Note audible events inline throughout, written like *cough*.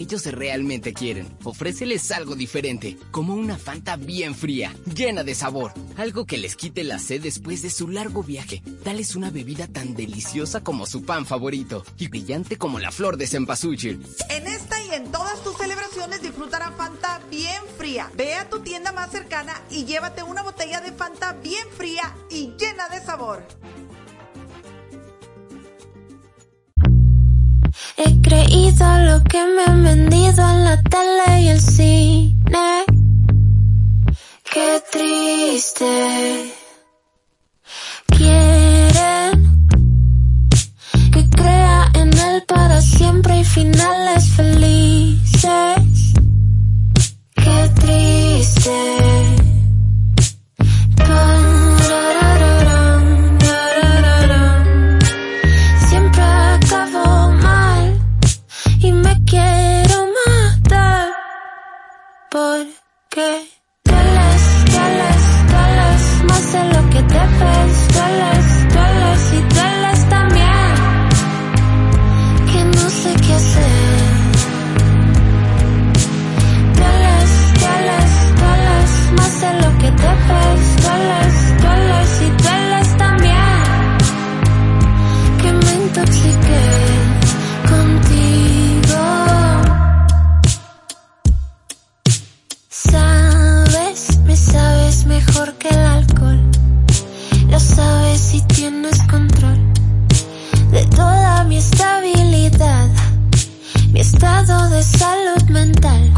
ellos realmente quieren. Ofréceles algo diferente, como una Fanta bien fría, llena de sabor. Algo que les quite la sed después de su largo viaje. Dales una bebida tan deliciosa como su pan favorito y brillante como la flor de cempasúchil. En esta y en todas tus celebraciones disfrutará Fanta bien fría. Ve a tu tienda más cercana y llévate una botella de Fanta bien fría y llena de sabor. He creído lo que me han vendido en la tele y el cine. Qué triste. Quieren que crea en él para siempre y finales felices. Qué triste. Porque estado de salud mental.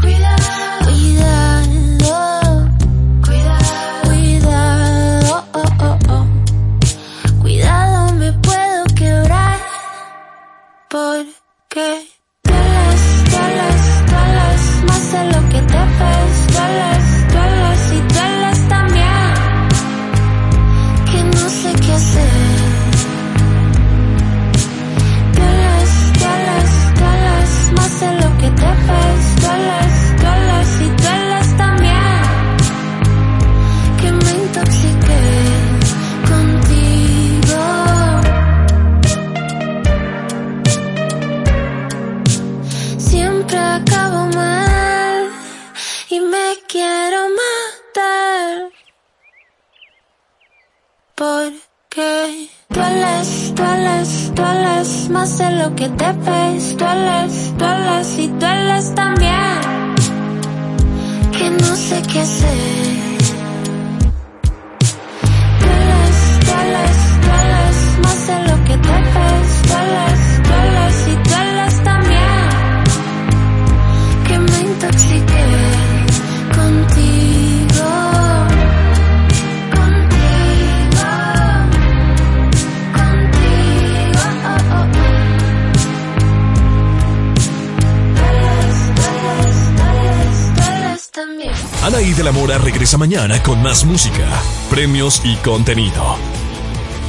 Regresa mañana con más música, premios y contenido.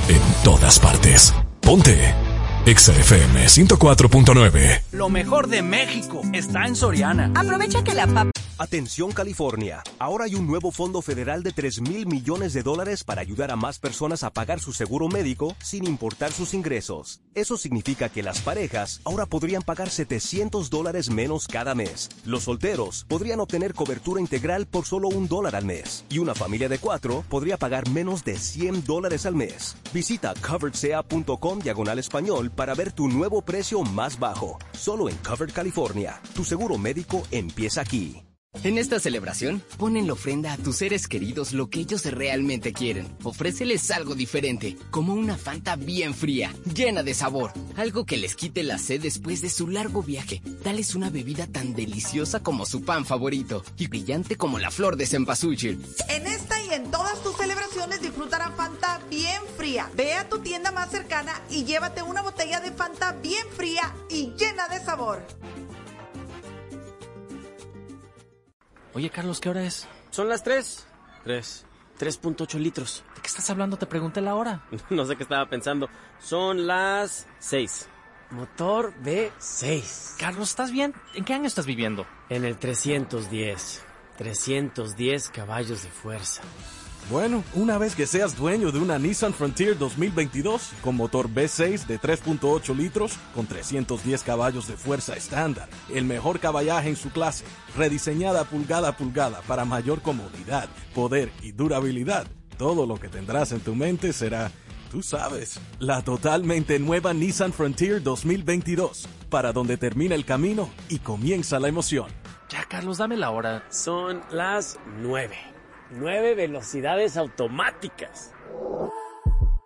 En todas partes. Ponte. XFM 104.9. Lo mejor de México está en Soriana. Aprovecha que la papa Atención California, ahora hay un nuevo fondo federal de 3 mil millones de dólares para ayudar a más personas a pagar su seguro médico sin importar sus ingresos. Eso significa que las parejas ahora podrían pagar 700 dólares menos cada mes. Los solteros podrían obtener cobertura integral por solo un dólar al mes. Y una familia de cuatro podría pagar menos de 100 dólares al mes. Visita coveredsea.com diagonal español para ver tu nuevo precio más bajo. Solo en Covered California. Tu seguro médico empieza aquí. En esta celebración, pon en la ofrenda a tus seres queridos lo que ellos realmente quieren. Ofréceles algo diferente, como una Fanta bien fría, llena de sabor. Algo que les quite la sed después de su largo viaje. Dales una bebida tan deliciosa como su pan favorito y brillante como la flor de cempasúchil. En esta y en todas tus celebraciones disfrutará Fanta bien fría. Ve a tu tienda más cercana y llévate una botella de Fanta bien fría y llena de sabor. Oye, Carlos, ¿qué hora es? Son las 3. 3. 3.8 litros. ¿De qué estás hablando? Te pregunté la hora. *laughs* No sé qué estaba pensando. Son las 6. Motor V6. Carlos, ¿estás bien? ¿En qué año estás viviendo? En el 310. 310 caballos de fuerza. Bueno, una vez que seas dueño de una Nissan Frontier 2022 con motor V6 de 3.8 litros con 310 caballos de fuerza estándar, el mejor caballaje en su clase, rediseñada pulgada a pulgada para mayor comodidad, poder y durabilidad, todo lo que tendrás en tu mente será, tú sabes, la totalmente nueva Nissan Frontier 2022, para donde termina el camino y comienza la emoción. Ya, Carlos, dame la hora. Son las nueve. Nueve velocidades automáticas.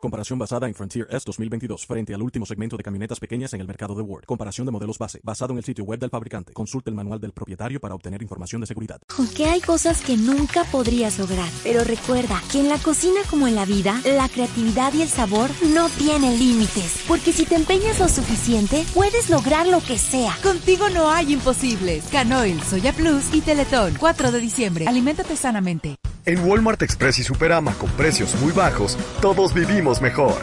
Comparación basada en Frontier S 2022 frente al último segmento de camionetas pequeñas en el mercado de Word. Comparación de modelos base basado en el sitio web del fabricante. Consulte el manual del propietario para obtener información de seguridad. Aunque hay cosas que nunca podrías lograr, pero recuerda que en la cocina como en la vida, la creatividad y el sabor no tienen límites, porque si te empeñas lo suficiente, puedes lograr lo que sea. Contigo no hay imposibles. Canoil, Soya Plus y Teletón. 4 de diciembre. Aliméntate sanamente. En Walmart Express y Superama con precios muy bajos, todos vivimos mejor.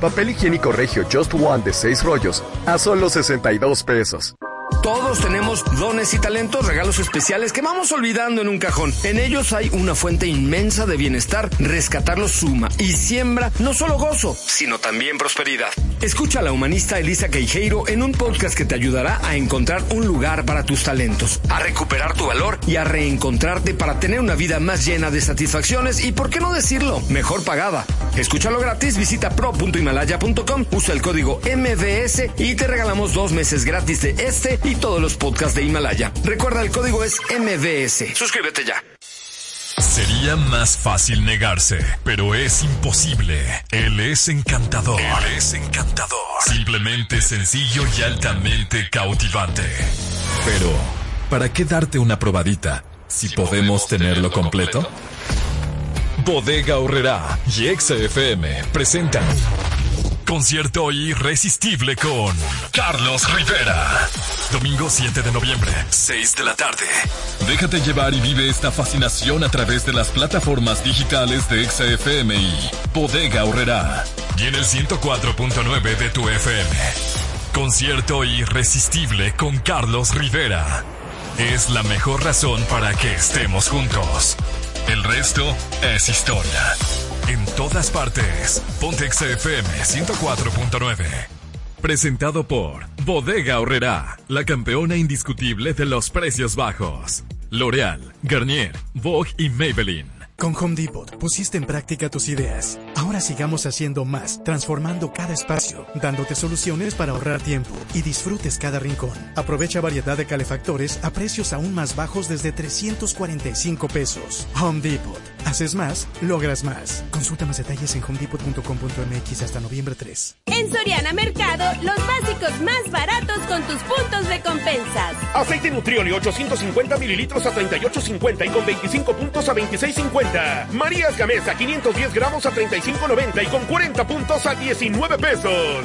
Papel higiénico regio Just One de 6 rollos a solo 62 pesos. Todos tenemos dones y talentos, regalos especiales que vamos olvidando en un cajón. En ellos hay una fuente inmensa de bienestar. Rescatarlos suma y siembra no solo gozo, sino también prosperidad. Escucha a la humanista Elisa Queijeiro en un podcast que te ayudará a encontrar un lugar para tus talentos, a recuperar tu valor y a reencontrarte para tener una vida más llena de satisfacciones y, por qué no decirlo, mejor pagada. Escúchalo gratis, visita pro.himalaya.com, usa el código MVS y te regalamos dos meses gratis de este y todos los podcasts de Himalaya. Recuerda, el código es MVS. Suscríbete ya. Sería más fácil negarse, pero es imposible. Él es encantador. Él es encantador. Simplemente sencillo y altamente cautivante. Pero, ¿para qué darte una probadita si podemos tenerlo completo? Bodega Horrera y XFM presentan concierto irresistible con Carlos Rivera. Domingo 7 de noviembre, 6 de la tarde. Déjate llevar y vive esta fascinación a través de las plataformas digitales de XFM y Bodega Horrera. Y en el 104.9 de tu FM. Concierto irresistible con Carlos Rivera. Es la mejor razón para que estemos juntos. El resto es historia. En todas partes. Pontex FM 104.9. Presentado por Bodega Horrera, la campeona indiscutible de los precios bajos. L'Oreal, Garnier, Vogue y Maybelline. Con Home Depot pusiste en práctica tus ideas. Ahora sigamos haciendo más, transformando cada espacio, dándote soluciones para ahorrar tiempo y disfrutes cada rincón. Aprovecha variedad de calefactores a precios aún más bajos desde 345 pesos. Home Depot. Haces más, logras más. Consulta más detalles en homedepot.com.mx hasta noviembre 3. En Soriana Mercado, los básicos más baratos con tus puntos de compensas. Aceite Nutrioli 850 mililitros a 38.50 y con 25 puntos a 26.50. Marías Gamesa 510 gramos a 35.90 y con 40 puntos a 19 pesos.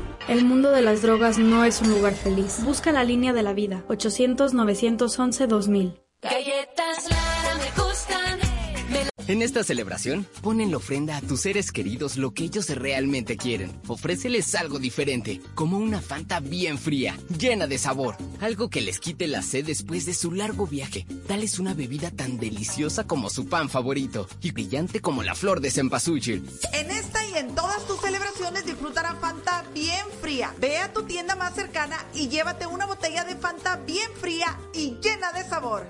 El mundo de las drogas no es un lugar feliz. Busca la línea de la vida. 800-911-2000. Galletas Lara me gustan. En esta celebración, pon en la ofrenda a tus seres queridos lo que ellos realmente quieren. Ofréceles algo diferente, como una Fanta bien fría, llena de sabor. Algo que les quite la sed después de su largo viaje. Dales una bebida tan deliciosa como su pan favorito y brillante como la flor de cempasúchil. En esta y en todas tus celebraciones disfrutará Fanta bien fría. Ve a tu tienda más cercana y llévate una botella de Fanta bien fría y llena de sabor.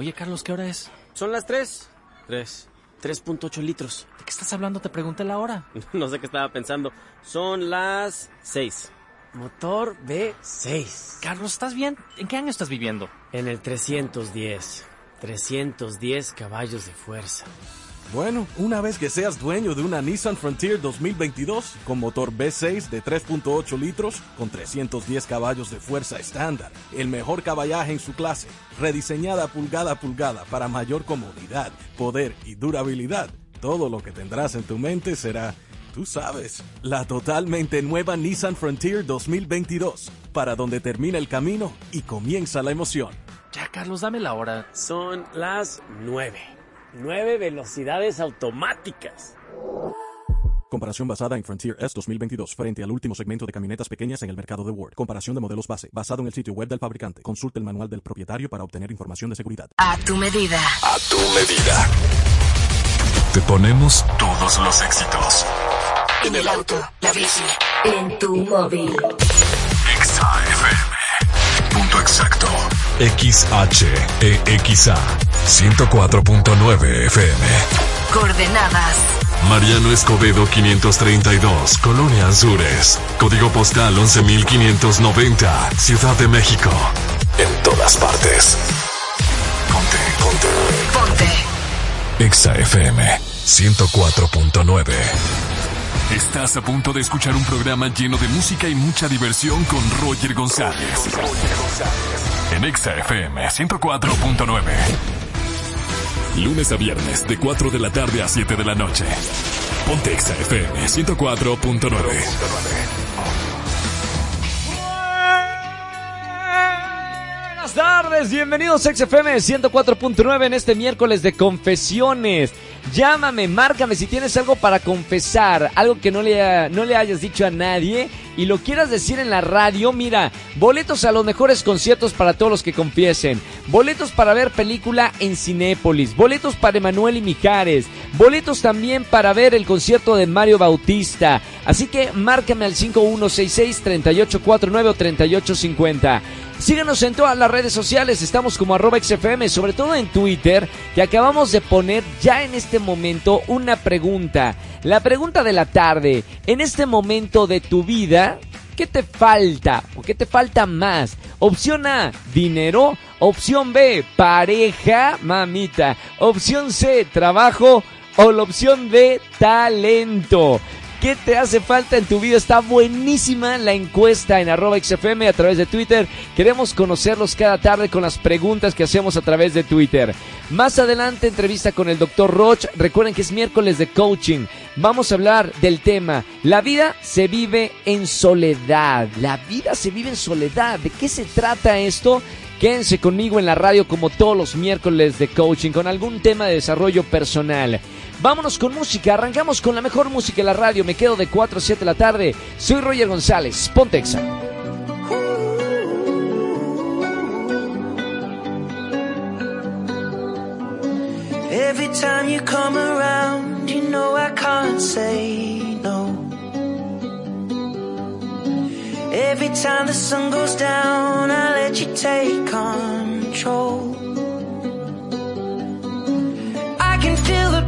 Oye, Carlos, ¿qué hora es? Son las 3. 3. 3.8 litros. ¿De qué estás hablando? Te pregunté la hora. *laughs* No sé qué estaba pensando. Son las 6. Motor B6. Carlos, ¿estás bien? ¿En qué año estás viviendo? En el 310. 310 caballos de fuerza. Bueno, una vez que seas dueño de una Nissan Frontier 2022 con motor V6 de 3.8 litros con 310 caballos de fuerza estándar, el mejor caballaje en su clase, rediseñada pulgada a pulgada para mayor comodidad, poder y durabilidad, todo lo que tendrás en tu mente será, tú sabes, la totalmente nueva Nissan Frontier 2022, para donde termina el camino y comienza la emoción. Ya, Carlos, dame la hora. Son las nueve. Nueve velocidades automáticas. Comparación basada en Frontier S 2022 frente al último segmento de camionetas pequeñas en el mercado de Word. Comparación de modelos base, basado en el sitio web del fabricante. Consulte el manual del propietario para obtener información de seguridad. A tu medida. A tu medida. Te ponemos todos los éxitos. En el auto, la bici, en tu móvil. Exa FM. Punto exacto. XHEXA. 104.9 FM. Coordenadas. Mariano Escobedo 532, Colonia Azures. Código postal 11590, Ciudad de México. En todas partes. Ponte, ponte. Ponte. Exa FM 104.9. Estás a punto de escuchar un programa lleno de música y mucha diversión con Roger González. En Exa FM 104.9. Lunes a viernes de 4 de la tarde a 7 de la noche. Ponte Exa FM 104.9. Buenas tardes, bienvenidos a XFM 104.9 en este miércoles de confesiones. Llámame, márcame si tienes algo para confesar, algo que no le, no le hayas dicho a nadie y lo quieras decir en la radio. Mira, boletos a los mejores conciertos para todos los que confiesen, boletos para ver película en Cinépolis, boletos para Emanuel y Mijares, boletos también para ver el concierto de Mario Bautista. Así que márcame al 5166-3849 o 3850. Síganos en todas las redes sociales, estamos como arroba XFM, sobre todo en Twitter, que acabamos de poner ya en este momento una pregunta. La pregunta de la tarde, en este momento de tu vida, ¿qué te falta o qué te falta más? Opción A, dinero. Opción B, pareja, mamita. Opción C, trabajo. O la opción D, talento. ¿Qué te hace falta en tu vida? Está buenísima la encuesta en arroba XFM a través de Twitter. Queremos conocerlos cada tarde con las preguntas que hacemos a través de Twitter. Más adelante, entrevista con el doctor Roch. Recuerden que es miércoles de coaching. Vamos a hablar del tema. La vida se vive en soledad. La vida se vive en soledad. ¿De qué se trata esto? Quédense conmigo en la radio como todos los miércoles de coaching con algún tema de desarrollo personal. Vámonos con música, arrancamos con la mejor música en la radio, me quedo de 4 a 7 de la tarde. Soy Roger González, Pontexa. Every time you come around, you know I can't say no. Every time the sun goes down, I let you take control. I can feel the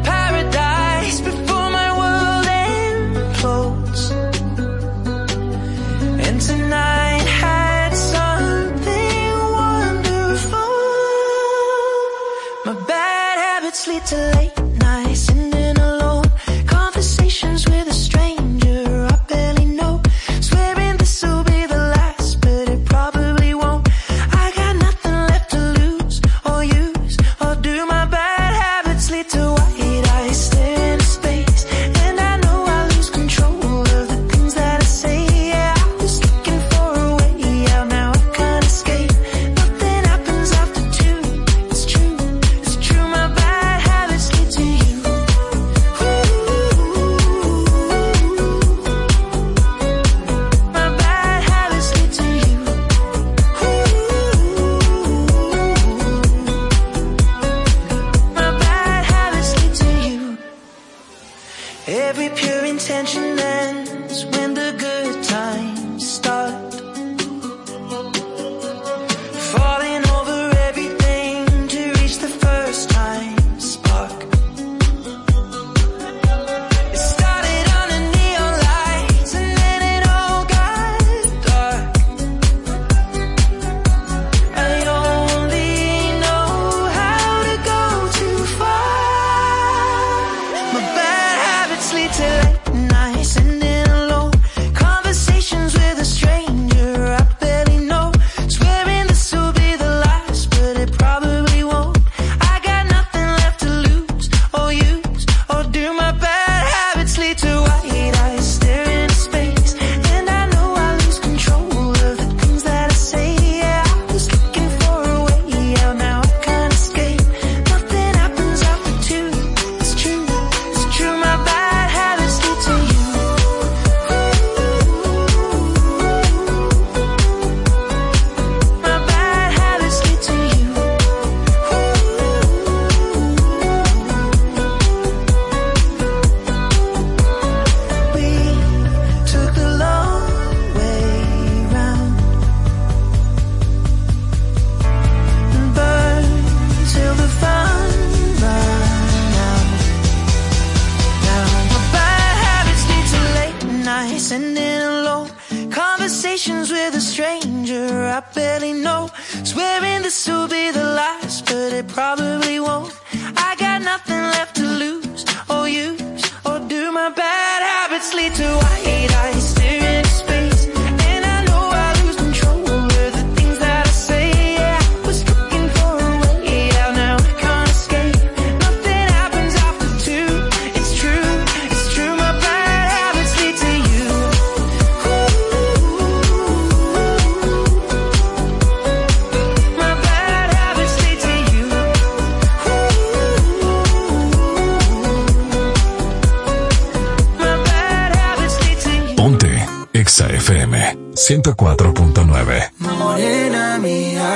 Exa FM 104.9. Morena mía.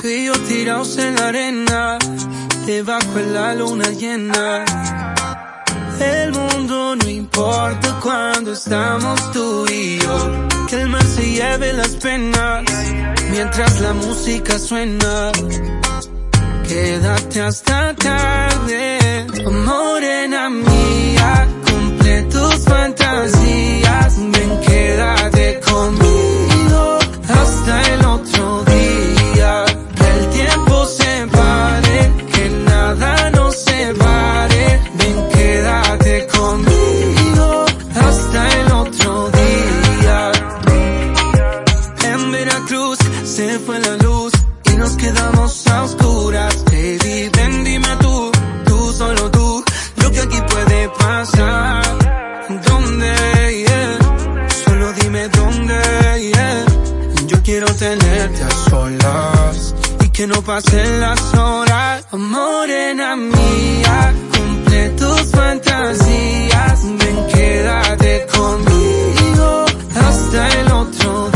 Tú y yo tirados en la arena, debajo de la luna llena. El mundo no importa cuando estamos tú y yo. Que el mar se lleve las penas mientras la música suena. Quédate hasta tarde Morena mía, cumple tus fantasías, ven quédate conmigo. que no pasen las horas. Morena mía, cumple tus fantasías. Ven, quédate conmigo hasta el otro día.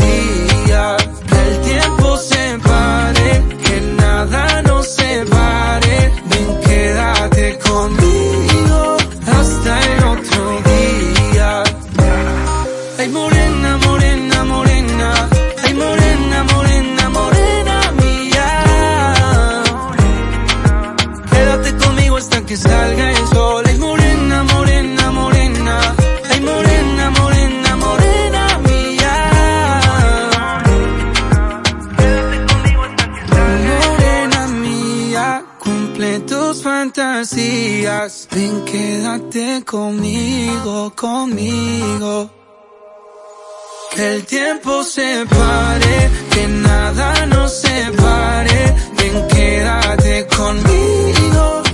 Ven, quédate conmigo, conmigo. Que el tiempo se pare, que nada nos separe. Ven, quédate conmigo.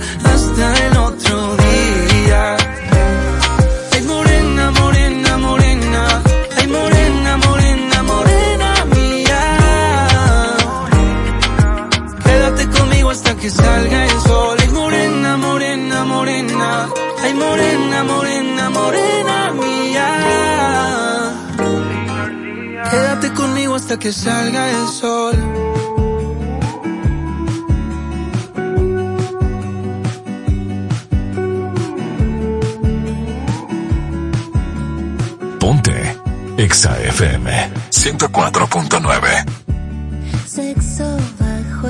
morena, morena mía. Quédate conmigo hasta que salga el sol. Ponte Exa FM 104.9. Sexo bajo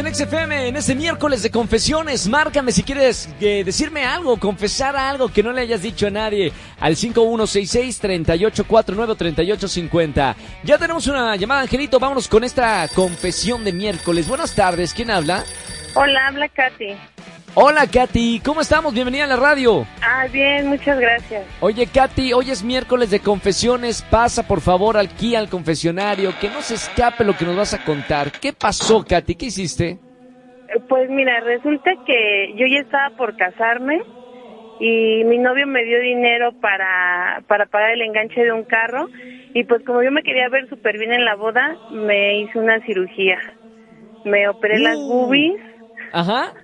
en XFM en este miércoles de confesiones. Márcame si quieres eh, decirme algo, confesar algo que no le hayas dicho a nadie al 5166-3849-3850. Ya tenemos una llamada, Angelito. Vámonos con esta confesión de miércoles. Buenas tardes, ¿quién habla? Hola, habla Katy. Hola, Katy. ¿Cómo estamos? Bienvenida a la radio. Ah, bien, muchas gracias. Oye, Katy, hoy es miércoles de confesiones. Pasa, por favor, aquí al confesionario. Que no se escape lo que nos vas a contar. ¿Qué pasó, Katy? ¿Qué hiciste? Eh, Pues mira, resulta que yo ya estaba por casarme y mi novio me dio dinero para, para pagar el enganche de un carro y pues como yo me quería ver súper bien en la boda, me hice una cirugía. Me operé las Uh. boobies Ajá.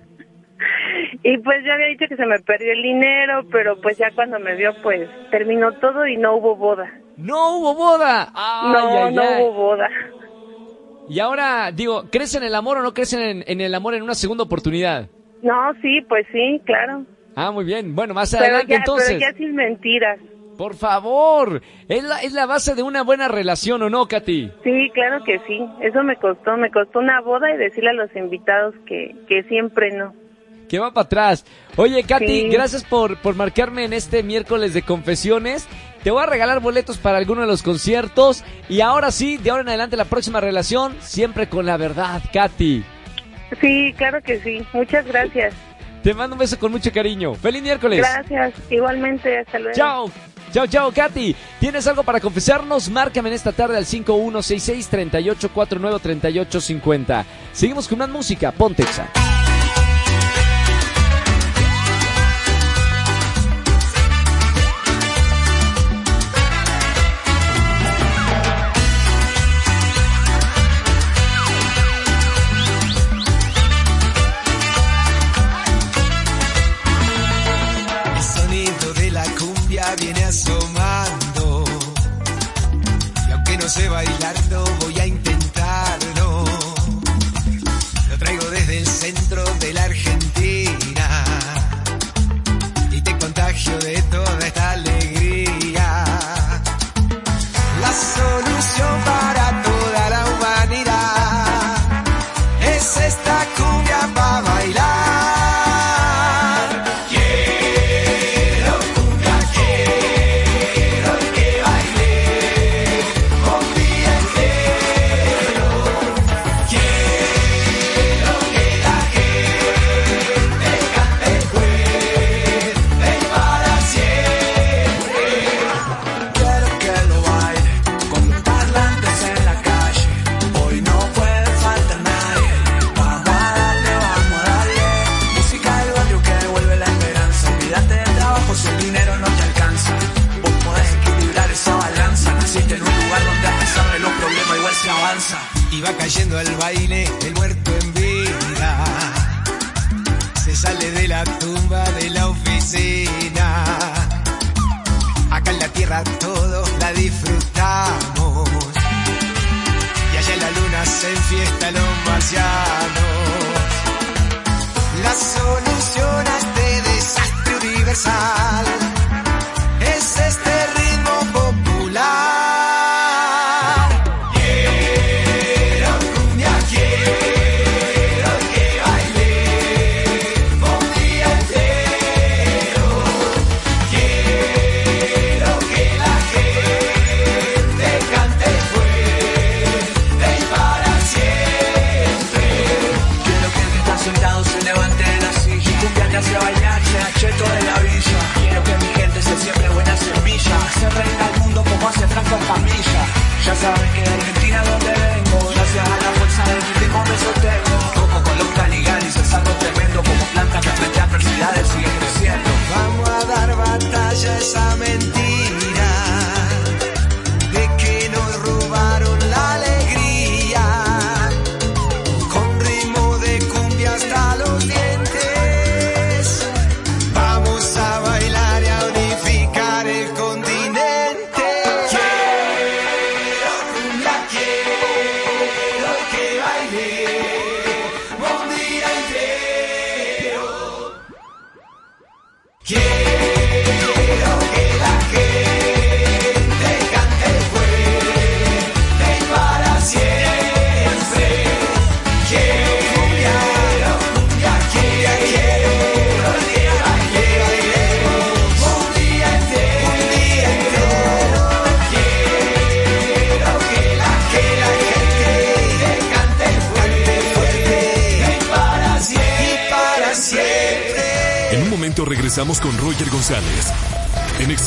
Y pues ya había dicho que se me perdió el dinero, pero pues ya cuando me vio pues terminó todo y no hubo boda. ¡No hubo boda! Ay, no, ay, no ay. hubo boda. Y ahora, digo, ¿crees en el amor o no crees en, en el amor en una segunda oportunidad? No, sí, pues sí, claro. Ah, muy bien. Bueno, más Pero adelante ya, entonces. pero ya sin mentiras. Por favor. Es la, es la base de una buena relación, ¿o no, Katy? Sí, claro que sí. Eso me costó. Me costó una boda y decirle a los invitados que, que siempre no. Que va para atrás. Oye, Katy, Sí. gracias por, por marcarme en este miércoles de confesiones. Te voy a regalar boletos para alguno de los conciertos. Y ahora sí, de ahora en adelante, la próxima relación, siempre con la verdad, Katy. Sí, claro que sí. Muchas gracias. Te mando un beso con mucho cariño. ¡Feliz miércoles! Gracias. Igualmente, hasta luego. Chao. Chao, chao, Katy. ¿Tienes algo para confesarnos? Márcame en esta tarde al 5166-3849-3850. Seguimos con más música. Pontexa.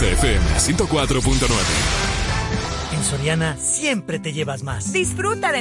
XFM 104.9. En Soriana siempre te llevas más. Disfruta de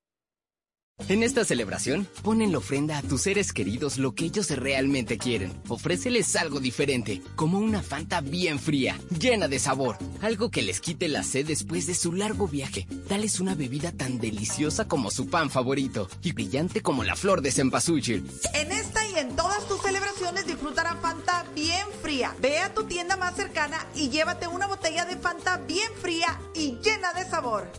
En esta celebración, pon en la ofrenda a tus seres queridos lo que ellos realmente quieren. Ofréceles algo diferente, como una Fanta bien fría, llena de sabor. Algo que les quite la sed después de su largo viaje. Dales una bebida tan deliciosa como su pan favorito y brillante como la flor de cempasúchil. En esta y en todas tus celebraciones disfrutará Fanta bien fría. Ve a tu tienda más cercana y llévate una botella de Fanta bien fría y llena de sabor.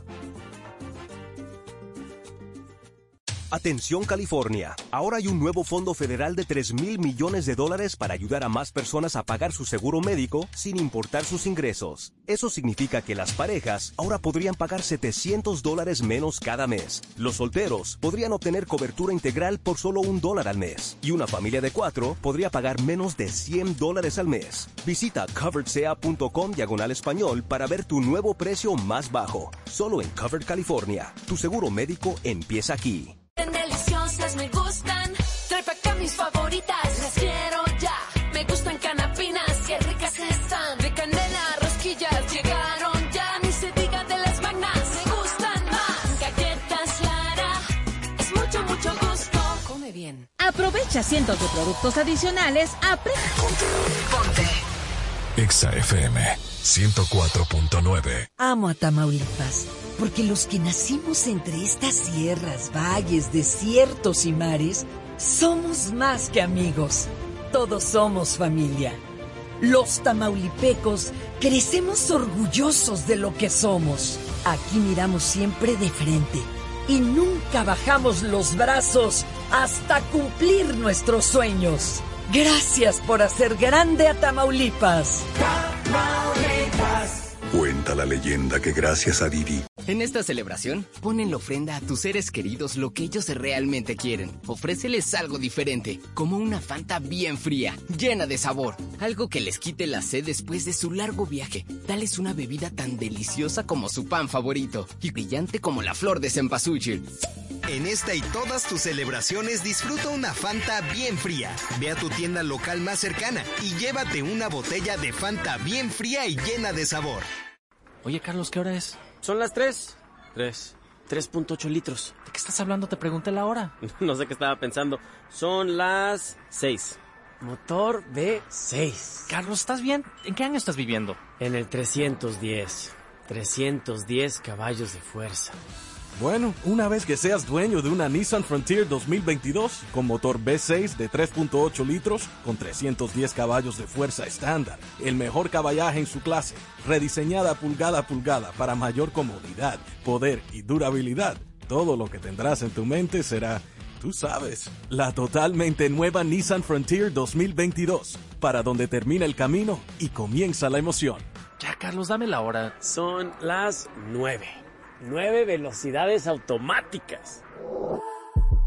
Atención California, ahora hay un nuevo fondo federal de 3 mil millones de dólares para ayudar a más personas a pagar su seguro médico sin importar sus ingresos. Eso significa que las parejas ahora podrían pagar 700 dólares menos cada mes. Los solteros podrían obtener cobertura integral por solo un dólar al mes. Y una familia de cuatro podría pagar menos de 100 dólares al mes. Visita coveredsea.com diagonal español para ver tu nuevo precio más bajo. Solo en Covered California. Tu seguro médico empieza aquí. Deliciosas me gustan. Trae pa' acá mis favoritas, las quiero ya. Me gustan canapinas, qué ricas están. De canela, rosquillas, llegaron ya. Ni se diga de las magnas, me gustan más. Galletas Lara, es mucho, mucho gusto. Come bien. Aprovecha cientos de productos adicionales a precio. Ponte. FM 104.9. Amo a Tamaulipas, porque los que nacimos entre estas sierras, valles, desiertos y mares, somos más que amigos. Todos somos familia. Los tamaulipecos crecemos orgullosos de lo que somos. Aquí miramos siempre de frente y nunca bajamos los brazos hasta cumplir nuestros sueños. Gracias por hacer grande a Tamaulipas. Cuenta la leyenda que gracias a Didi, En esta celebración, pon en la ofrenda a tus seres queridos lo que ellos realmente quieren. Ofréceles algo diferente, como una Fanta bien fría, llena de sabor. Algo que les quite la sed después de su largo viaje. Dales una bebida tan deliciosa como su pan favorito y brillante como la flor de cempasúchil. En esta y todas tus celebraciones disfruta una Fanta bien fría. Ve a tu tienda local más cercana y llévate una botella de Fanta bien fría y llena de sabor. Oye, Carlos, ¿qué hora es? Son las 3. 3. 3.8 litros. ¿De qué estás hablando? Te pregunté la hora. *laughs* No sé qué estaba pensando. Son las 6. Motor V6. Carlos, ¿estás bien? ¿En qué año estás viviendo? En el 310. 310 caballos de fuerza. Bueno, una vez que seas dueño de una Nissan Frontier 2022 con motor V6 de 3.8 litros con 310 caballos de fuerza estándar, el mejor caballaje en su clase, rediseñada pulgada a pulgada para mayor comodidad, poder y durabilidad, todo lo que tendrás en tu mente será, tú sabes, la totalmente nueva Nissan Frontier 2022, para donde termina el camino y comienza la emoción. Ya, Carlos, dame la hora. Son las 9. 9 velocidades automáticas.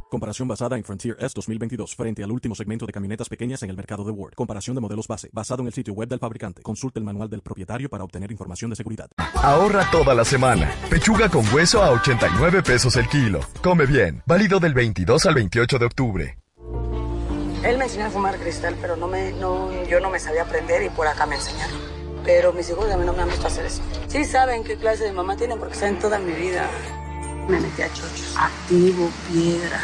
Comparación basada en Frontier S 2022 frente al último segmento de camionetas pequeñas en el mercado de Ward. Comparación de modelos base, basado en el sitio web del fabricante. Consulte el manual del propietario para obtener información de seguridad. Ahorra toda la semana. Pechuga con hueso a 89 pesos el kilo. Come bien. Válido del 22 al 28 de octubre. Él me enseñó a fumar cristal, pero no me, no, yo no me sabía aprender y por acá me enseñaron. Pero mis hijos a mí no me han visto hacer eso. Sí saben qué clase de mamá tienen porque saben toda mi vida. Me metí a chochos. Activo, piedra.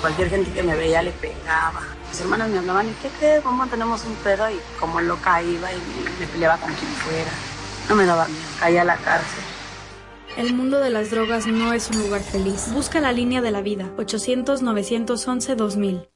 Cualquier gente que me veía le pegaba. Mis hermanas me hablaban, ¿y qué crees? Mamá, tenemos un pedo. Y como loca iba y me, me peleaba con quien fuera. No me daba miedo. Caía a la cárcel. El mundo de las drogas no es un lugar feliz. Busca la línea de la vida. 800-911-2000.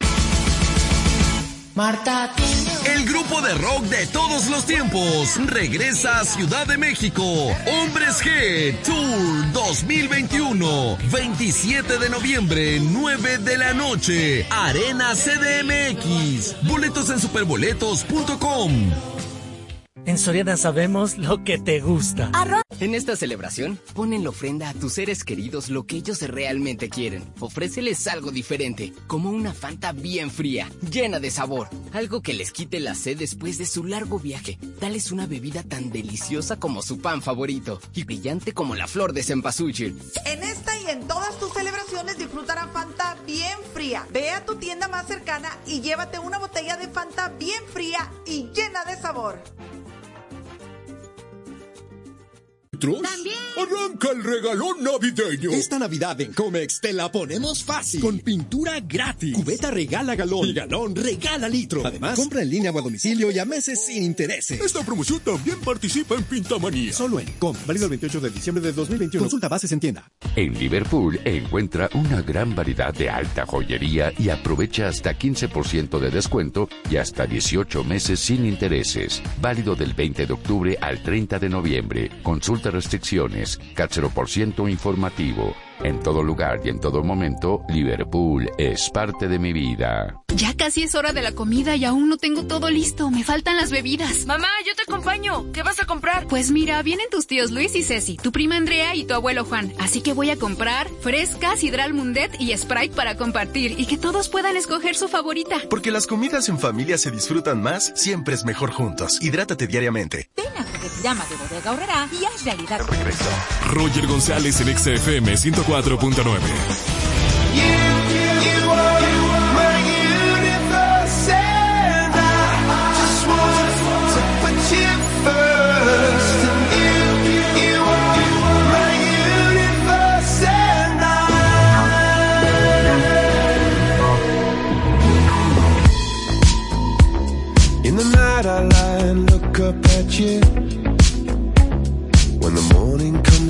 Marta tiene El grupo de rock de todos los tiempos regresa a Ciudad de México. Hombres G Tour 2021. 27 de noviembre, 9 de la noche. Arena CDMX. Boletos en superboletos.com. En Soriana sabemos lo que te gusta. En esta celebración, pon en la ofrenda a tus seres queridos lo que ellos realmente quieren. Ofréceles algo diferente, como una Fanta bien fría, llena de sabor. Algo que les quite la sed después de su largo viaje. Dales una bebida tan deliciosa como su pan favorito y brillante como la flor de cempasúchil. En esta y en todas tus celebraciones disfrutarán Fanta bien fría. Ve a tu tienda más cercana y llévate una botella de Fanta bien fría y llena de sabor. ¿También? Arranca el regalón navideño. Esta Navidad en Comex te la ponemos fácil. Con pintura gratis. Cubeta regala galón. Y galón regala litro. Además, compra en línea o a domicilio y a meses sin intereses. Esta promoción también participa en Pintamanía. Solo en Com. Válido el 28 de diciembre de 2021. Consulta bases en tienda. En Liverpool encuentra una gran variedad de alta joyería y aprovecha hasta 15% de descuento y hasta 18 meses sin intereses. Válido del 20 de octubre al 30 de noviembre. Consulta restricciones. Cáchero por ciento informativo. En todo lugar y en todo momento, Liverpool es parte de mi vida. Ya casi es hora de la comida y aún no tengo todo listo. Me faltan las bebidas. Mamá, yo te acompaño. ¿Qué vas a comprar? Pues mira, vienen tus tíos Luis y Ceci, tu prima Andrea y tu abuelo Juan. Así que voy a comprar fresca, sidral mundet y Sprite para compartir y que todos puedan escoger su favorita. Porque las comidas en familia se disfrutan más, siempre es mejor juntos. Hidrátate diariamente. Ven a Juguetillama de Bodega Horrera y haz realidad. Roger González en XFM 104.9. In the night I lie and look up at you. When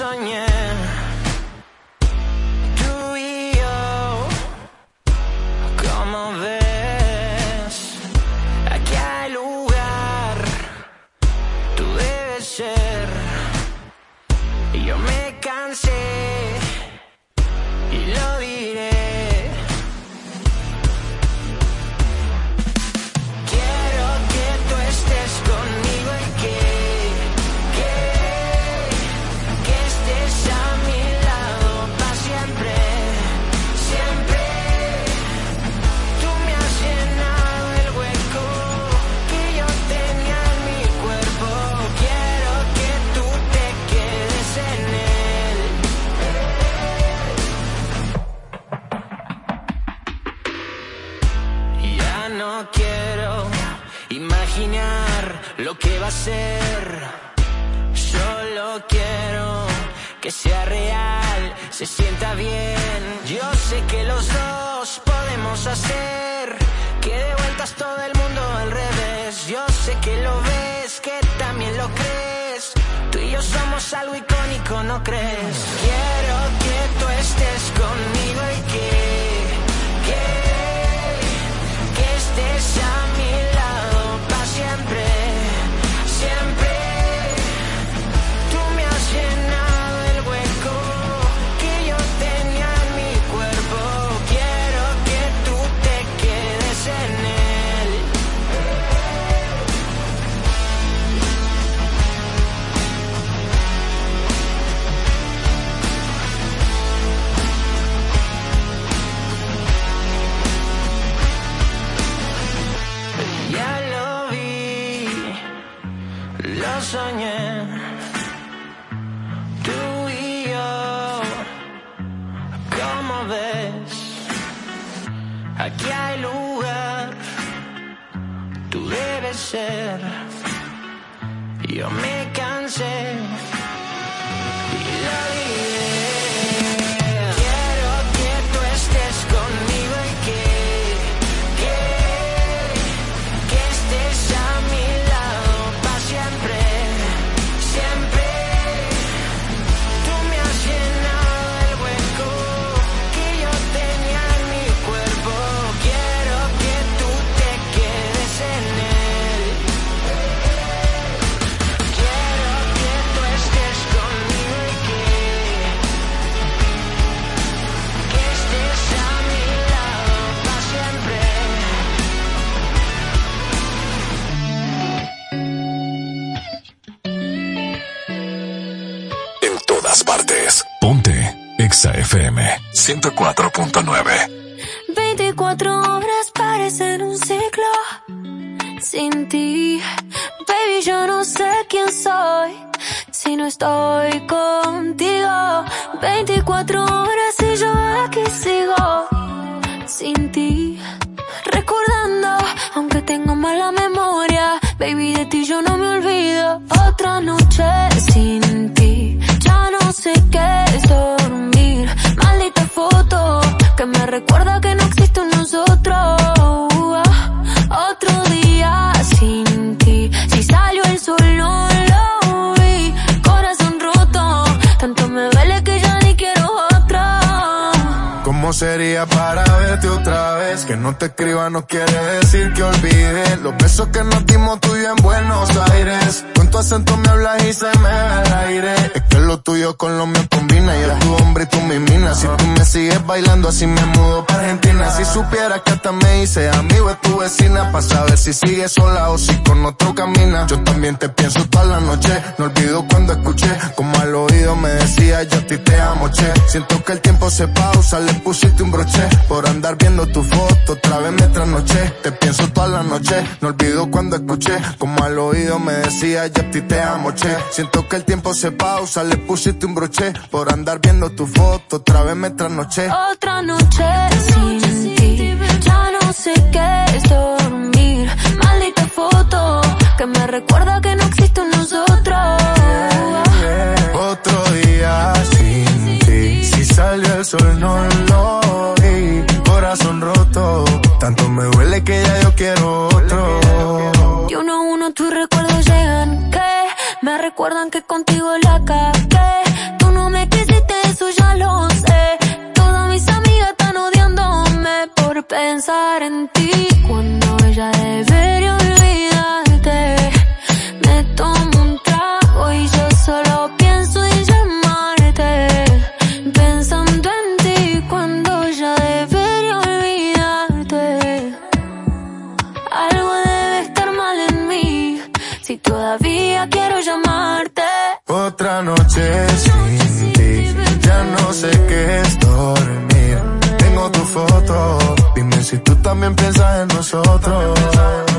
soñé. Aquí hay lugar, tú debes ser. Yo me cansé Exa FM 104.9. 24 horas parecen un ciclo sin ti. Baby, yo no sé quién soy si no estoy contigo. 24 ¿Cómo sería para verte otra vez? Que no te escriba no quiere decir que olvide Los besos que nos dimos tú y en Buenos Aires me hablas y se me va el aire. Es que lo tuyo con lo mío combina. Yo tu hombre y tú mi mina. Si tú me sigues bailando así me mudo para Argentina. Si supieras que hasta me hice amigo de tu vecina Pa' saber si sigues sola o si con otro camina. Yo también te pienso toda la noche. No olvido cuando escuché Como al oído me decía yo a ti te amo, che Siento que el tiempo se pausa, le pusiste un broche. Por andar viendo tu foto, otra vez me trasnoché. Te pienso toda la noche, no olvido cuando escuché Como al oído me decía yo ti te amo, che. Siento que el tiempo se pausa, le pusiste un broche. Por andar viendo tu foto, otra vez me trasnoché. Otra noche sin ti, ya no sé qué es dormir. Maldita foto que me recuerda que no existe un nosotros. Otro día sin ti. Si salió el sol no lo vi. Corazón roto Tanto me duele que ya yo quiero pensar en ti cuando ella debería olvidarte. Me tomo un trago y yo solo pienso en llamarte. Pensando en ti cuando ya debería olvidarte. Algo debe estar mal en mí si todavía quiero llamarte. Otra noche si tú también piensas en nosotros.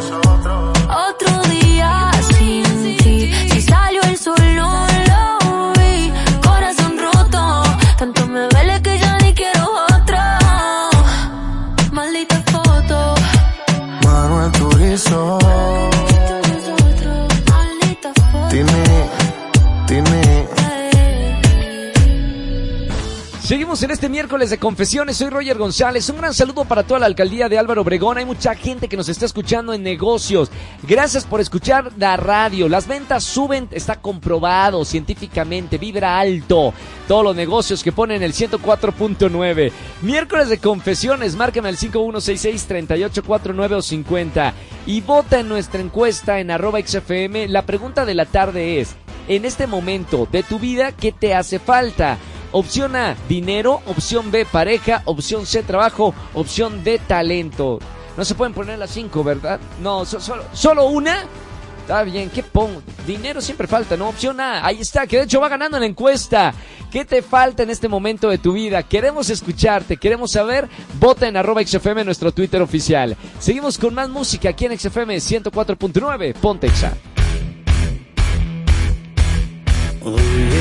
Este miércoles de confesiones, soy Roger González. Un gran saludo para toda la alcaldía de Álvaro Obregón. Hay mucha gente que nos está escuchando en negocios. Gracias por escuchar la radio. Las ventas suben, está comprobado científicamente, vibra alto. Todos los negocios que ponen el 104.9. Miércoles de confesiones, márcame al 5166-3849 o 50 y vota en nuestra encuesta en arroba XFM. La pregunta de la tarde es, en este momento de tu vida, ¿qué te hace falta? Opción A, dinero. Opción B, pareja. Opción C, trabajo. Opción D, talento. No se pueden poner las cinco, ¿verdad? No, so- solo, solo una. Está bien, ¿qué pongo? Dinero siempre falta, ¿no? Opción A, ahí está, que de hecho va ganando en la encuesta. ¿Qué te falta en este momento de tu vida? Queremos escucharte, queremos saber. Vota en arroba XFM, nuestro Twitter oficial. Seguimos con más música aquí en XFM 104.9, Pontexa. Oh yeah.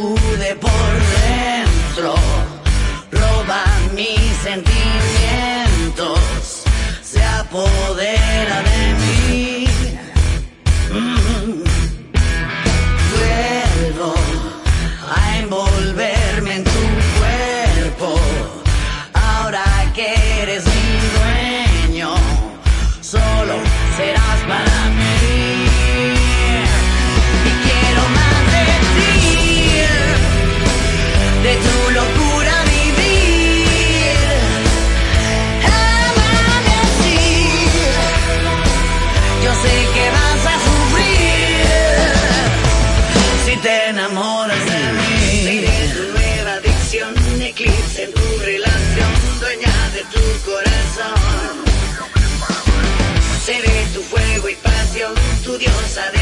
sacude por dentro, roba mis sentimientos, se apodera pasión, tu diosa de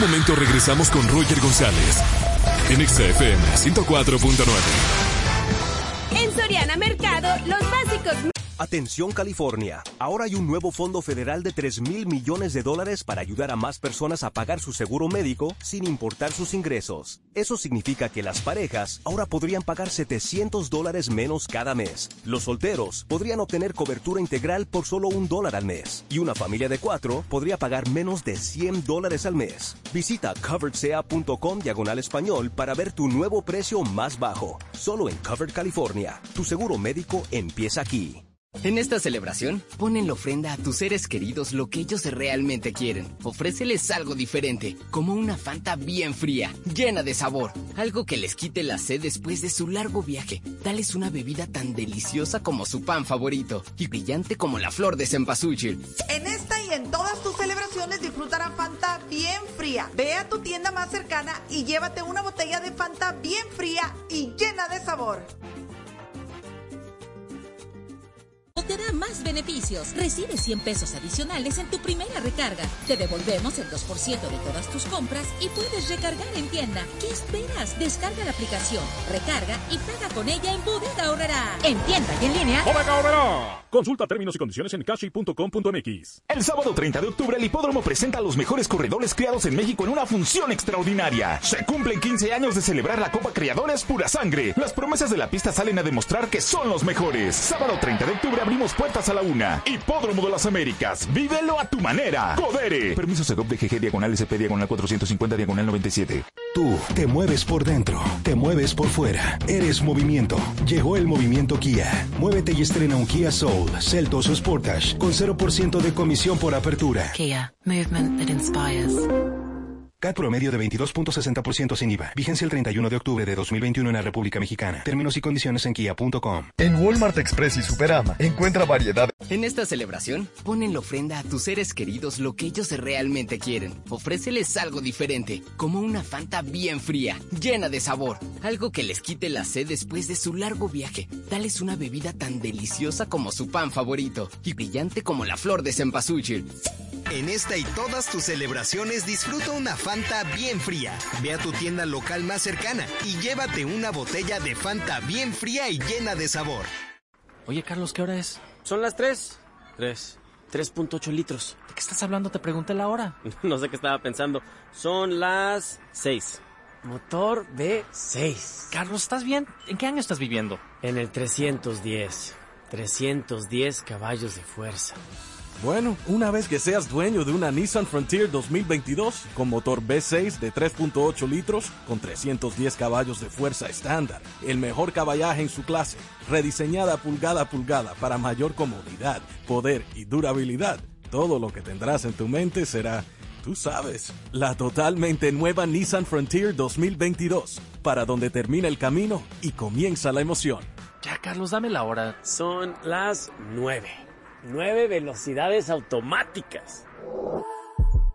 momento regresamos con Roger González en XFM 104.9. En Soriana Mercado, los básicos. Atención California, ahora hay un nuevo fondo federal de 3 mil millones de dólares para ayudar a más personas a pagar su seguro médico sin importar sus ingresos. Eso significa que las parejas ahora podrían pagar 700 dólares menos cada mes. Los solteros podrían obtener cobertura integral por solo un dólar al mes. Y una familia de cuatro podría pagar menos de 100 dólares al mes. Visita coveredsea.com diagonal español para ver tu nuevo precio más bajo. Solo en Covered California. Tu seguro médico empieza aquí. En esta celebración, pon en la ofrenda a tus seres queridos lo que ellos realmente quieren. Ofréceles algo diferente, como una Fanta bien fría, llena de sabor. Algo que les quite la sed después de su largo viaje. Dales una bebida tan deliciosa como su pan favorito y brillante como la flor de cempasúchil. En esta y en todas tus celebraciones disfrutará Fanta bien fría. Ve a tu tienda más cercana y llévate una botella de Fanta bien fría y llena de sabor. Te da más beneficios. Recibe 100 pesos adicionales en tu primera recarga. Te devolvemos el 2% de todas tus compras y puedes recargar en tienda. ¿Qué esperas? Descarga la aplicación, recarga y paga con ella en Bodega Ahorrará. En tienda y en línea. Bodega Ahorrará. Consulta términos y condiciones en cashi.com.mx. El sábado 30 de octubre, el Hipódromo presenta a los mejores corredores criados en México en una función extraordinaria. Se cumplen 15 años de celebrar la Copa Criadores Pura Sangre. Las promesas de la pista salen a demostrar que son los mejores. Sábado 30 de octubre abrimos puertas a la una. Hipódromo de las Américas. Vívelo a tu manera. Codere. Permiso Segov de GG diagonal SP diagonal 450 diagonal 97. Tú te mueves por dentro, te mueves por fuera. Eres movimiento. Llegó el movimiento Kia. Muévete y estrena un Kia Soul, Celtos o Sportage con 0% de comisión por apertura. Kia. Movement that inspires. CAT promedio de 22.60% sin IVA. Vigencia el 31 de octubre de 2021 en la República Mexicana. Términos y condiciones en kia.com. En Walmart Express y Superama encuentra variedad. En esta celebración, pon en la ofrenda a tus seres queridos lo que ellos realmente quieren. Ofréceles algo diferente, como una Fanta bien fría, llena de sabor. Algo que les quite la sed después de su largo viaje. Dales una bebida tan deliciosa como su pan favorito y brillante como la flor de cempasúchil. En esta y todas tus celebraciones disfruta una Fanta bien fría. Ve a tu tienda local más cercana y llévate una botella de Fanta bien fría y llena de sabor. Oye, Carlos, ¿qué hora es? Son las 3. 3. 3.8 litros. ¿De qué estás hablando? Te pregunté la hora. *laughs* no sé qué estaba pensando. Son las 6. Motor B6. Carlos, ¿estás bien? ¿En qué año estás viviendo? En el 310. 310 caballos de fuerza. Bueno, una vez que seas dueño de una Nissan Frontier 2022 con motor V6 de 3.8 litros con 310 caballos de fuerza estándar, el mejor caballaje en su clase, rediseñada pulgada a pulgada para mayor comodidad, poder y durabilidad, todo lo que tendrás en tu mente será, tú sabes, la totalmente nueva Nissan Frontier 2022, para donde termina el camino y comienza la emoción. Ya, Carlos, dame la hora. Son las 9. Nueve velocidades automáticas.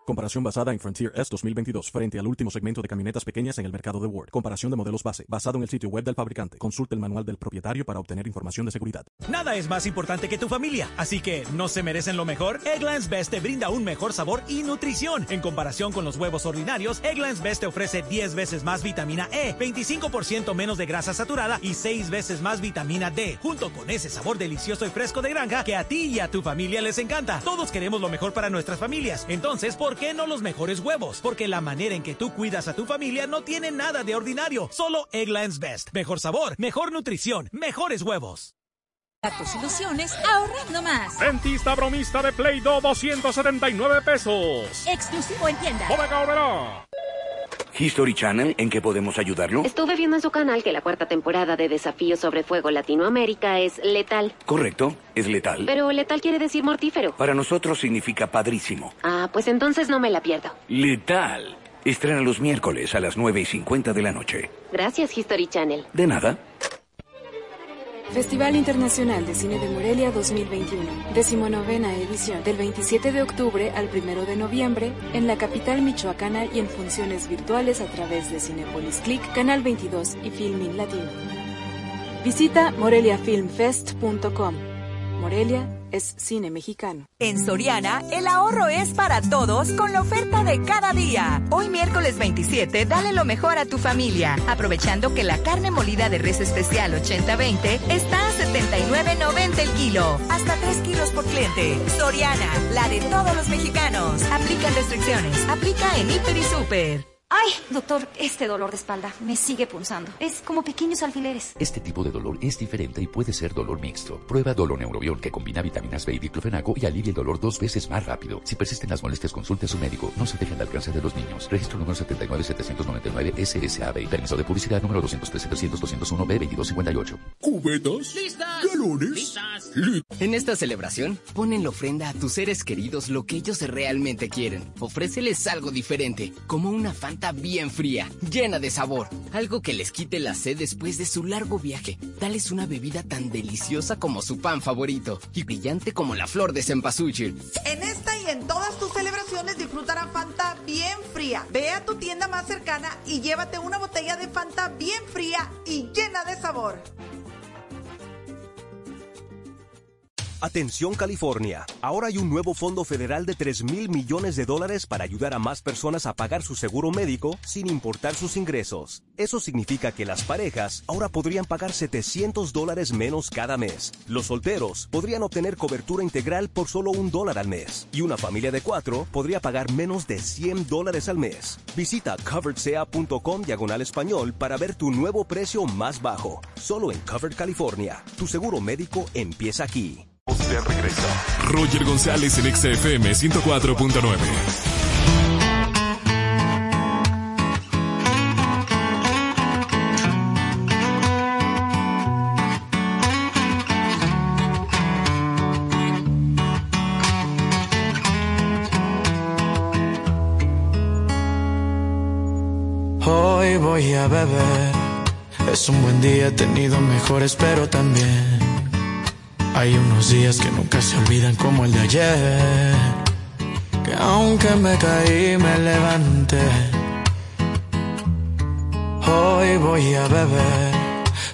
Comparación basada en Frontier S 2022 frente al último segmento de camionetas pequeñas en el mercado de Word. Comparación de modelos base basado en el sitio web del fabricante. Consulte el manual del propietario para obtener información de seguridad. Nada es más importante que tu familia, así que ¿no se merecen lo mejor? Eggland's Best te brinda un mejor sabor y nutrición. En comparación con los huevos ordinarios, Eggland's Best te ofrece 10 veces más vitamina E, 25% menos de grasa saturada y 6 veces más vitamina D, junto con ese sabor delicioso y fresco de granja que a ti y a tu familia les encanta. Todos queremos lo mejor para nuestras familias. Entonces, ¿por qué no los mejores huevos? Porque la manera en que tú cuidas a tu familia no tiene nada de ordinario. Solo Eggland's Best. Mejor sabor, mejor nutrición, mejores huevos. Tus ilusiones ahorrando más. Dentista bromista de Play Doh 279 pesos. Exclusivo en tienda. Bodega. History Channel, ¿en qué podemos ayudarlo? Estuve viendo en su canal que la cuarta temporada de Desafío sobre Fuego Latinoamérica es letal. Correcto, es letal. Pero letal quiere decir mortífero. Para nosotros significa padrísimo. Ah, pues entonces no me la pierdo. Letal. Estrena los miércoles a las 9 y 50 de la noche. Gracias, History Channel. De nada. Festival Internacional de Cine de Morelia 2021, decimonovena edición, del 27 de octubre al 1 de noviembre, en la capital michoacana y en funciones virtuales a través de Cinepolis Click, Canal 22 y Filmin Latino. Visita moreliafilmfest.com. Morelia es cine mexicano. En Soriana, el ahorro es para todos con la oferta de cada día. Hoy miércoles 27, dale lo mejor a tu familia, aprovechando que la carne molida de res especial 80-20 está a 79.90 el kilo, hasta 3 kilos por cliente. Soriana, la de todos los mexicanos. Aplican restricciones, aplica en Hiper y Super. Ay, doctor, este dolor de espalda me sigue punzando. Es como pequeños alfileres. Este tipo de dolor es diferente y puede ser dolor mixto. Prueba Doloneurobion que combina vitaminas B y diclofenaco y alivia el dolor dos veces más rápido. Si persisten las molestias, consulte a su médico. No se dejen de alcance de los niños. Registro número 79799 SSAB. Permiso de publicidad número 213 300 201 B 2258. ¿Cubetas? ¿Listas? ¿Galones? ¿Listas? En esta celebración, pon en la ofrenda a tus seres queridos lo que ellos realmente quieren. Ofréceles algo diferente, como una fan bien fría, llena de sabor. Algo que les quite la sed después de su largo viaje. Dales una bebida tan deliciosa como su pan favorito y brillante como la flor de cempasúchil. En esta y en todas tus celebraciones disfrutarán Fanta bien fría. Ve a tu tienda más cercana y llévate una botella de Fanta bien fría y llena de sabor. Atención California, ahora hay un nuevo fondo federal de 3 mil millones de dólares para ayudar a más personas a pagar su seguro médico sin importar sus ingresos. Eso significa que las parejas ahora podrían pagar 700 dólares menos cada mes. Los solteros podrían obtener cobertura integral por solo un dólar al mes. Y una familia de cuatro podría pagar menos de 100 dólares al mes. Visita coveredsea.com diagonal español para ver tu nuevo precio más bajo. Solo en Covered California. Tu seguro médico empieza aquí. De regreso. Roger González en XFM 104.9. Hoy voy a beber. Es un buen día, he tenido mejores, pero también hay unos días que nunca se olvidan como el de ayer. Que aunque me caí, me levanté. Hoy voy a beber.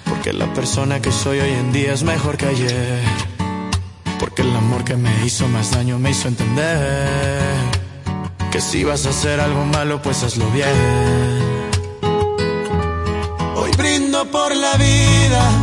Porque la persona que soy hoy en día es mejor que ayer. Porque el amor que me hizo más daño me hizo entender. Que si vas a hacer algo malo, pues hazlo bien. Hoy brindo por la vida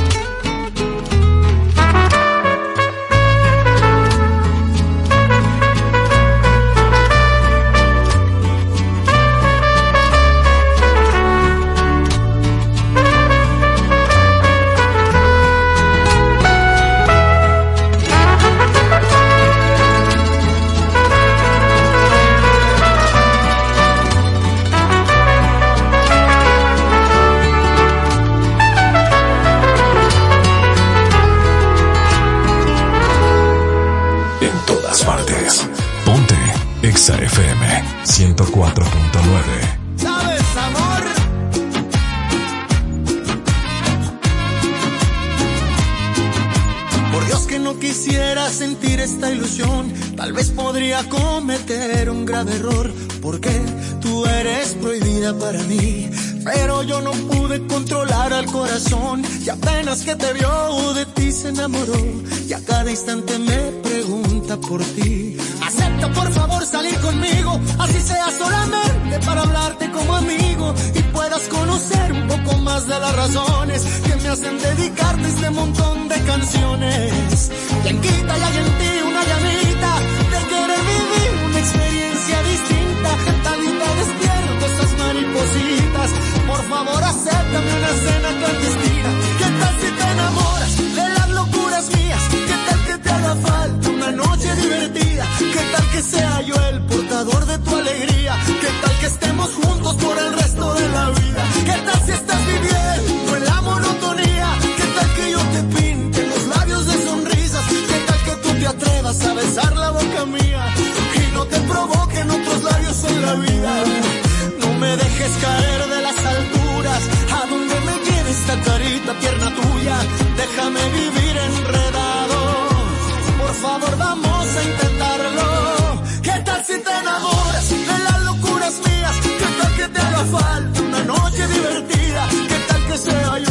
Grave error, porque tú eres prohibida para mí. Pero yo no pude controlar al corazón y apenas que te vio de ti se enamoró y a cada instante me pregunta por ti. Acepta por favor salir conmigo, así sea solamente para hablarte como amigo y puedas conocer un poco más de las razones que me hacen dedicarte este montón de canciones. Quien quita y hay en ti una llamita de querer vivir una experiencia distinta, tan linda despierto esas maripositas. Por favor acéptame una cena clandestina. ¿Qué tal si te enamoras de las locuras mías? ¿Qué tal que te haga falta una noche divertida? ¿Qué tal que sea yo el portador de tu alegría? ¿Qué tal que estemos juntos por el resto de la vida? ¿Qué tal si estás viviendo en la monotonía? ¿Qué tal que yo te pinte los labios de sonrisas? ¿Qué tal que tú te atrevas a besar la boca mía? Y no te provoquen en la vida. No me dejes caer de las alturas, a donde me lleve esta carita tierna tuya. Déjame vivir enredado. Por favor, vamos a intentarlo. ¿Qué tal si te enamoras de las locuras mías? ¿Qué tal que te haga falta una noche divertida? ¿Qué tal que sea yo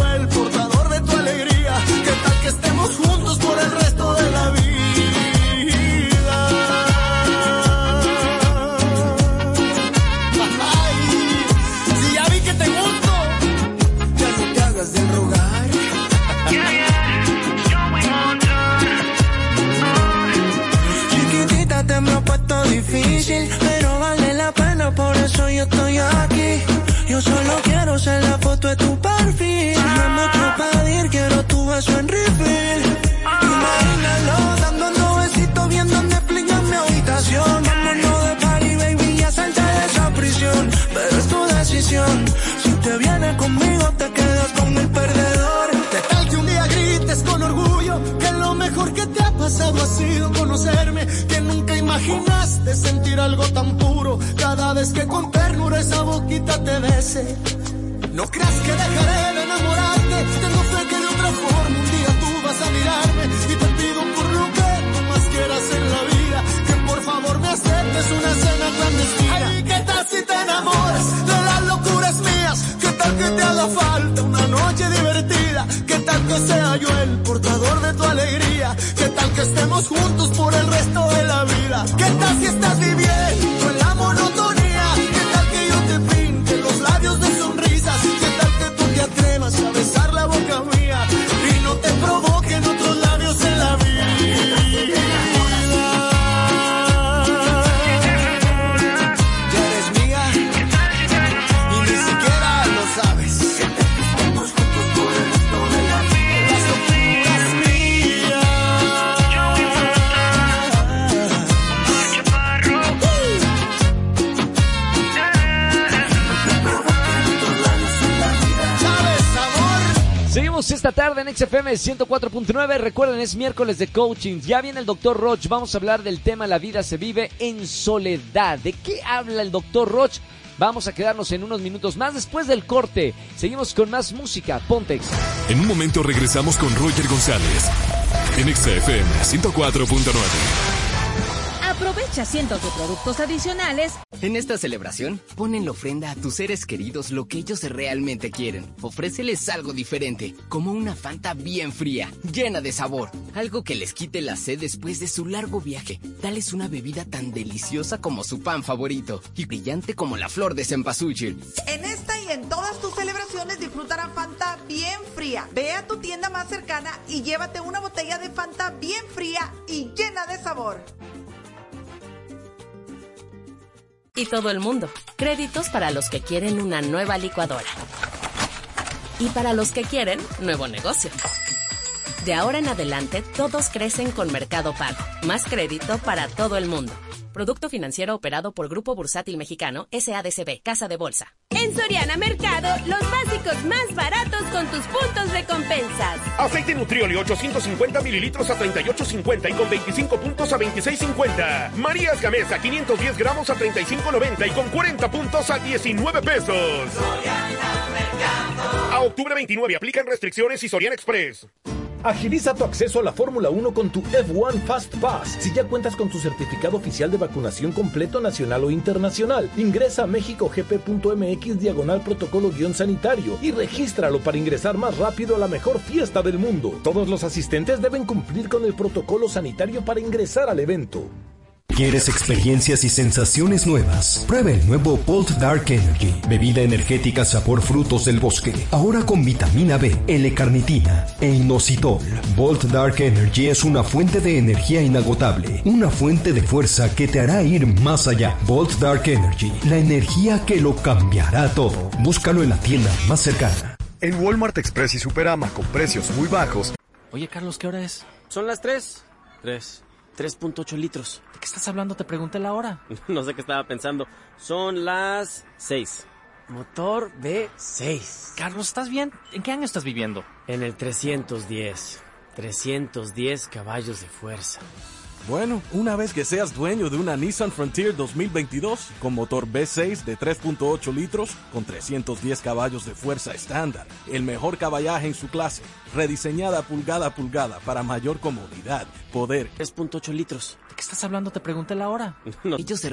beso en refill. Imagínalo, dando besitos viendo Netflix en mi habitación. Vámonos de party, baby, ya salte de esa prisión. Pero es tu decisión. Si te vienes conmigo, te quedas con el perdedor. ¿Qué tal que un día grites con orgullo que lo mejor que te ha pasado ha sido conocerme? Que nunca imaginaste sentir algo tan puro cada vez que con ternura esa boquita te bese. No creas que dejaré de enamorarte, tengo fe que otra forma un día tú vas a mirarme y te pido por lo que tú más quieras en la vida, que por favor me aceptes una cena clandestina. Ay, ¿qué tal si te enamoras de las locuras mías? ¿Qué tal que te haga falta una noche divertida? ¿Qué tal que sea yo el portador de tu alegría? ¿Qué tal que estemos juntos por el resto de la vida? ¿Qué tal si estás viviendo en la monotonía? ¿Qué tal que yo te pinte los labios de sonrisas? ¿Qué tal que tú te atrevas a besar esta tarde en XFM 104.9. Recuerden, es miércoles de coaching. Ya viene el doctor Roch. Vamos a hablar del tema La vida se vive en soledad. ¿De qué habla el doctor Roch? Vamos a quedarnos en unos minutos más después del corte. Seguimos con más música. Pontex. En un momento regresamos con Roger González en XFM 104.9. Aprovecha cientos de productos adicionales. En esta celebración, pon en la ofrenda a tus seres queridos lo que ellos realmente quieren. Ofréceles algo diferente, como una Fanta bien fría, llena de sabor. Algo que les quite la sed después de su largo viaje. Dales una bebida tan deliciosa como su pan favorito y brillante como la flor de cempasúchil. En esta y en todas tus celebraciones disfrutarán Fanta bien fría. Ve a tu tienda más cercana y llévate una botella de Fanta bien fría y llena de sabor. Y todo el mundo. Créditos para los que quieren una nueva licuadora. Y para los que quieren nuevo negocio. De ahora en adelante, todos crecen con Mercado Pago. Más crédito para todo el mundo. Producto financiero operado por Grupo Bursátil Mexicano, SADCB, Casa de Bolsa. En Soriana Mercado, los básicos más baratos con tus puntos recompensas. Aceite Nutrioli 850 mililitros a 38.50 y con 25 puntos a 26.50. Marías Gamesa 510 gramos a 35.90 y con 40 puntos a 19 pesos. A octubre 29 aplican restricciones y Soriana Express. Agiliza tu acceso a la Fórmula 1 con tu F1 Fast Pass. Si ya cuentas con tu certificado oficial de vacunación completo nacional o internacional, ingresa a mexicogp.mx diagonal protocolo guion sanitario y regístralo para ingresar más rápido a la mejor fiesta del mundo. Todos los asistentes deben cumplir con el protocolo sanitario para ingresar al evento. ¿Quieres experiencias y sensaciones nuevas? Prueba el nuevo Bolt Dark Energy, bebida energética sabor frutos del bosque, ahora con vitamina B, L-carnitina e inositol. Bolt Dark Energy es una fuente de energía inagotable, una fuente de fuerza que te hará ir más allá. Bolt Dark Energy, la energía que lo cambiará todo. Búscalo en la tienda más cercana. En Walmart Express y Superama con precios muy bajos. Oye, Carlos, ¿qué hora es? Son las 3. 3. 3.8 litros. ¿De qué estás hablando? Te pregunté la hora. *laughs* no sé qué estaba pensando. Son las 6. Motor V6. Carlos, ¿estás bien? ¿En qué año estás viviendo? En el 310. 310 caballos de fuerza. Bueno, una vez que seas dueño de una Nissan Frontier 2022 con motor V6 de 3.8 litros con 310 caballos de fuerza estándar, el mejor caballaje en su clase, rediseñada pulgada a pulgada para mayor comodidad, poder. 3.8 litros. ¿De qué estás hablando? Te pregunté la hora. *laughs* no. Ellos se